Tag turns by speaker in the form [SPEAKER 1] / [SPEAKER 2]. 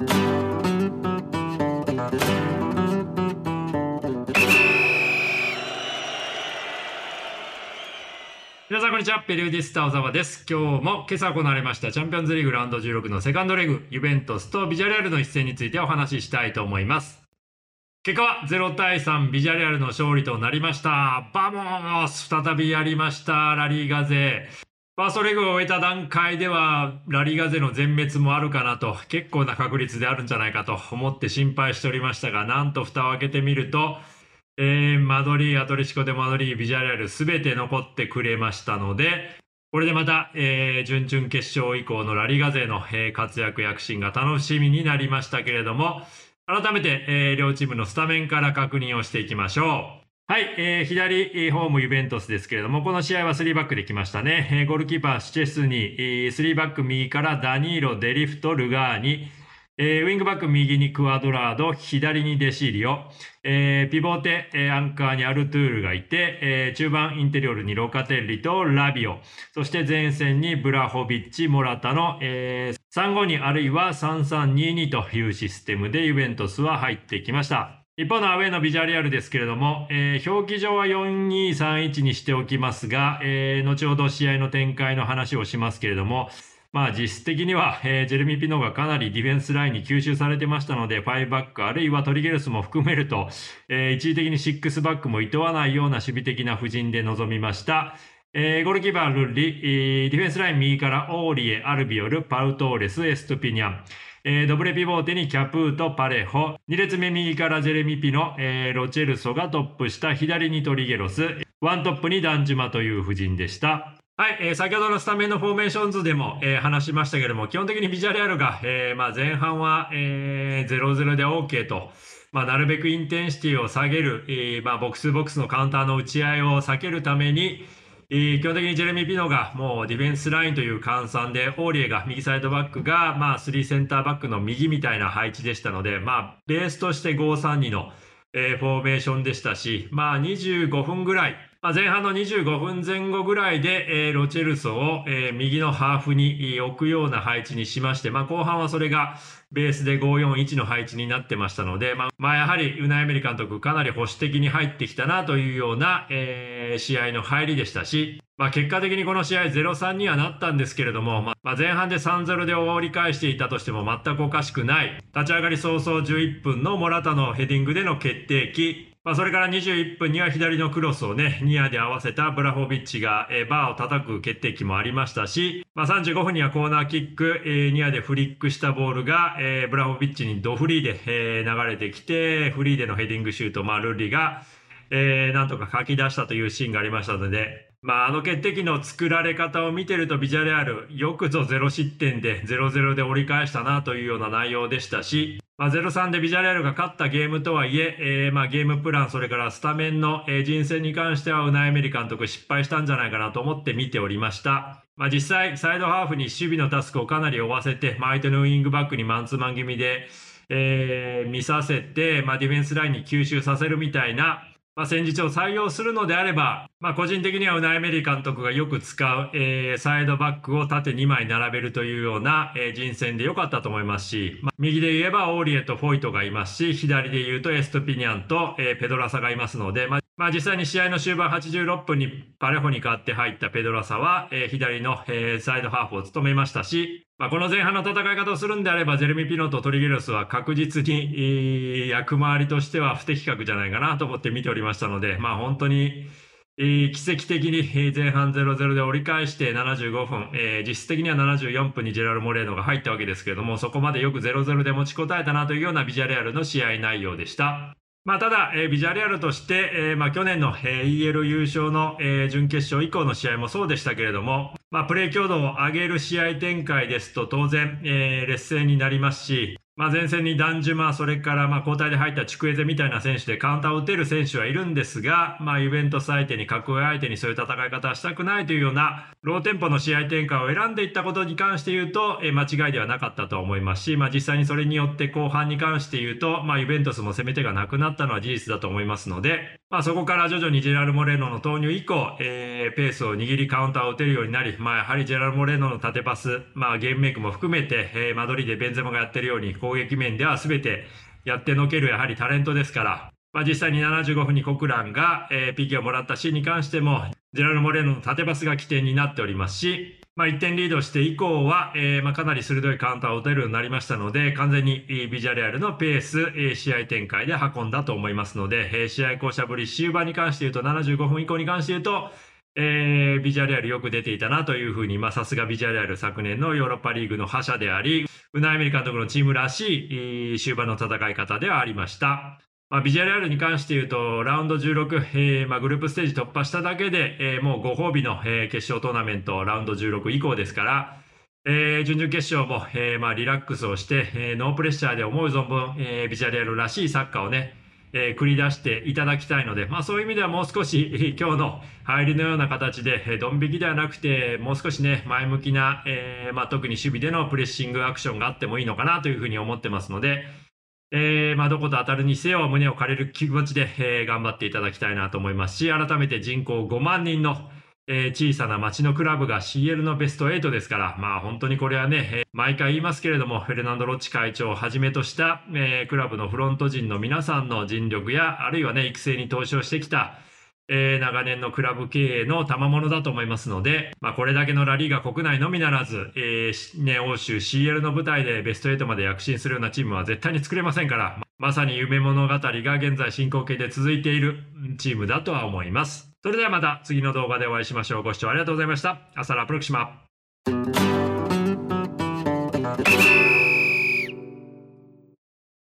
[SPEAKER 1] 皆さんこんにちは。 periodista 小沢です。今日も今朝行われましたチャンピオンズリーラウンド16のセカンドレグ、ユベントスとビジャレアルの一戦についてお話ししたいと思います。結果は0対3ビジャレアルの勝利となりました。 vamos 再びやりました。ラリーガ勢。ファーストレグを終えた段階では、ラリガ勢の全滅もあるかなと、結構な確率であるんじゃないかと思って心配しておりましたが、なんと蓋を開けてみると、えーマドリー、アトレシコでマドリー、ビジャレアルすべて残ってくれましたので、これでまた、えー準々決勝以降のラリガ勢の、えー活躍躍進が楽しみになりましたけれども、改めて、えー両チームのスタメンから確認をしていきましょう。はい、えー左、ホームユベントスですけれども、この試合は3バックできましたね。えーゴールキーパー、シチェスに、えー3バック右からダニーロ、デリフト、ルガーニ、えーウィングバック右にクアドラード、左にデシーリオ、えー pivote、えーアンカーにアルトゥールがいて、えー中盤 interior にロカテッリとラビオ、そして前線にブラホビッチ、モラタの、えー352あるいは3322というシステムでユベントスは入ってきました。一方のアウェーのビジャレアルですけれども、えー表記上は4231にしておきますが、えー後ほど試合の展開の話をしますけれども、まあ実質的には、えージェレミー・ピノがかなりディフェンスラインに吸収されてましたので、5バックあるいはトリゲロスも含めると、えー一時的に6バックも厭わないような守備的な布陣で臨みました。えーゴールキーパー、ルッリ、ディフェンスライン右からオーリエ、アルビオル、パウトーレス、エストピニャン。えー doble pivote にカプエと、パレホ。2列目右からジェレミピノ、えーロチェルソがトップ下、左にトリゲロス。ワントップにダンジュマという布陣でした。はい、えー先ほどのスタメンのフォーメーション図でも、えー話しましたけれども、基本的にビジャレアルが、えーまあ、前半は、えー0-0で OK と、まあ、なるべくインテンシティを下げる、えーまあ、ボックスボックスのカウンターの打ち合いを避けるために、基本的にジェレミー・ピノがもうディフェンスラインという換算で、オーリエが右サイドバックが、まあ、3センターバックの右みたいな配置でしたので、まあ、ベースとして5-3-2の、えーフォーメーションでしたし、まあ、25分ぐらい、まあ、前半の25分前後ぐらいで、えーロチェルソを、えー右のハーフに置くような配置にしまして、まあ、後半はそれがベースで5-4-1の配置になってましたので、まあ、まあ、やはりウナイメリ監督かなり保守的に入ってきたなというような、えー試合の入りでしたし、まあ、結果的にこの試合0-3にはなったんですけれども、まあ、前半で3-0で折り返していたとしても全くおかしくない。立ち上がり早々11分のモラタのヘディングでの決定機。まあ、それから21分には左のクロスをね、ニアで合わせたブラホビッチが、バーを叩く決定機もありましたし、まあ、35分にはコーナーキック、ニアでフリックしたボールが、ブラホビッチにドフリーで、流れてきて、フリーでのヘディングシュート、まあ、ルッリが、なんとか書き出したというシーンがありましたので、まあ、あの決定機の作られ方を見てるとビジャレアル、よくぞ0失点で0-0で折り返したなというような内容でしたし、まあ、0-3でビジャレアルが勝ったゲームとはいええーまあ、ゲームプラン、それからスタメンの、えー人選に関してはウナイメリ監督失敗したんじゃないかなと思って見ておりました。まあ、実際、サイドハーフに守備のタスクをかなり負わせて、まあ、相手のウイングバックにマンツーマン気味で、えー見させて、まあ、ディフェンスラインに吸収させるみたいな、まあ、戦術を採用するのであれば、まあ、個人的にはウナイアメリ監督がよく使う、えーサイドバックを縦2枚並べるというような、えー人選で良かったと思いますし、まあ、右で言えばオーリエとフォイトがいますし、左で言うとエストピニャンと、えーペドラサがいますので、まあまあ、実際に試合の終盤86分にパレホに代わって入ったペドラサは、えー左の、えーサイドハーフを務めましたし、まあ、この前半の戦い方をするんであれば、ジェレミー・ピノとトリゲロスは確実に、役回りとしては不適格じゃないかなと思って見ておりましたので、まあ本当に、奇跡的に前半0-0で折り返して75分、えー実質的には74分にジェラル・モレーノが入ったわけですけれども、そこまでよく0-0で持ちこたえたなというようなビジャレアルの試合内容でした。まあ、ただ、えービジャレアルとして、えーまあ、去年の、えー EL 優勝の、えー準決勝以降の試合もそうでしたけれども、まあ、プレー強度を上げる試合展開ですと当然、えー劣勢になりますし、まあ、前線にダンジュマ、それからまあ交代で入ったチクエゼみたいな選手でカウンターを打てる選手はいるんですが、まあ、ユベントス相手に格上相手にそういう戦い方はしたくないというようなローテンポの試合展開を選んでいったことに関して言うと、えー間違いではなかったと思いますし、まあ、実際にそれによって後半に関して言うと、まあ、ユベントスも攻め手がなくなったのは事実だと思いますので、まあ、そこから徐々にジェラル・モレノの投入以降、えー、ペースを握りカウンターを打てるようになり、まあ、やはりジェラル・モレノの縦パス、まあ、ゲームメイクも含めて、えー、マドリーでベンゼマがやってるように攻撃面では全てやってのけるやはりタレントですから、まあ、実際に75分にコクランが、えー、PK をもらったシーンに関しても、ジェラル・モレノの縦パスが起点になっておりますし、まあ、1点リードして以降は、えー、まあ、かなり鋭いカウンターを打てるようになりましたので、完全にビジャレアルのペース、えー、試合展開で運んだと思いますので、えー、試合巧者ぶり終盤に関して言うと、75分以降に関して言うと、えー、ビジャレアルよく出ていたなというふうに、まあ、さすがビジャレアル昨年のヨーロッパリーグの覇者であり、ウナイメリ監督のチームらしい終盤の戦い方ではありました。まあ、ビジュアルアルに関して言うと、ラウンド16、えーまあ、グループステージ突破しただけで、えー、もうご褒美の、えー、決勝トーナメント、ラウンド16以降ですから、えー、準々決勝も、えーまあ、リラックスをして、えー、ノープレッシャーで思う存分、えー、ビジュアルアルらしいサッカーをね、えー、繰り出していただきたいので、まあ、そういう意味ではもう少し今日の入りのような形で、えー、ドン引きではなくて、もう少しね、前向きな、えーまあ、特に守備でのプレッシングアクションがあってもいいのかなというふうに思ってますので、えー、まあ、どこと当たるにせよ、胸を借りる気持ちで、えー、頑張っていただきたいなと思いますし、改めて人口5万人の、えー、小さな町のクラブが CL のベスト8ですから、まあ本当にこれはね、えー、毎回言いますけれども、フェルナンド・ロッチ会長をはじめとした、え、クラブのフロント陣の皆さんの尽力や、あるいはね、育成に投資をしてきた、えー、長年のクラブ経営の賜物だと思いますので、まあ、これだけのラリーが国内のみならず、えー、ね、欧州 CL の舞台でベスト8まで躍進するようなチームは絶対に作れませんから、まさに夢物語が現在進行形で続いているチームだとは思います。それではまた次の動画でお会いしましょう。ご視聴ありがとうございました。アサラプロクシマ。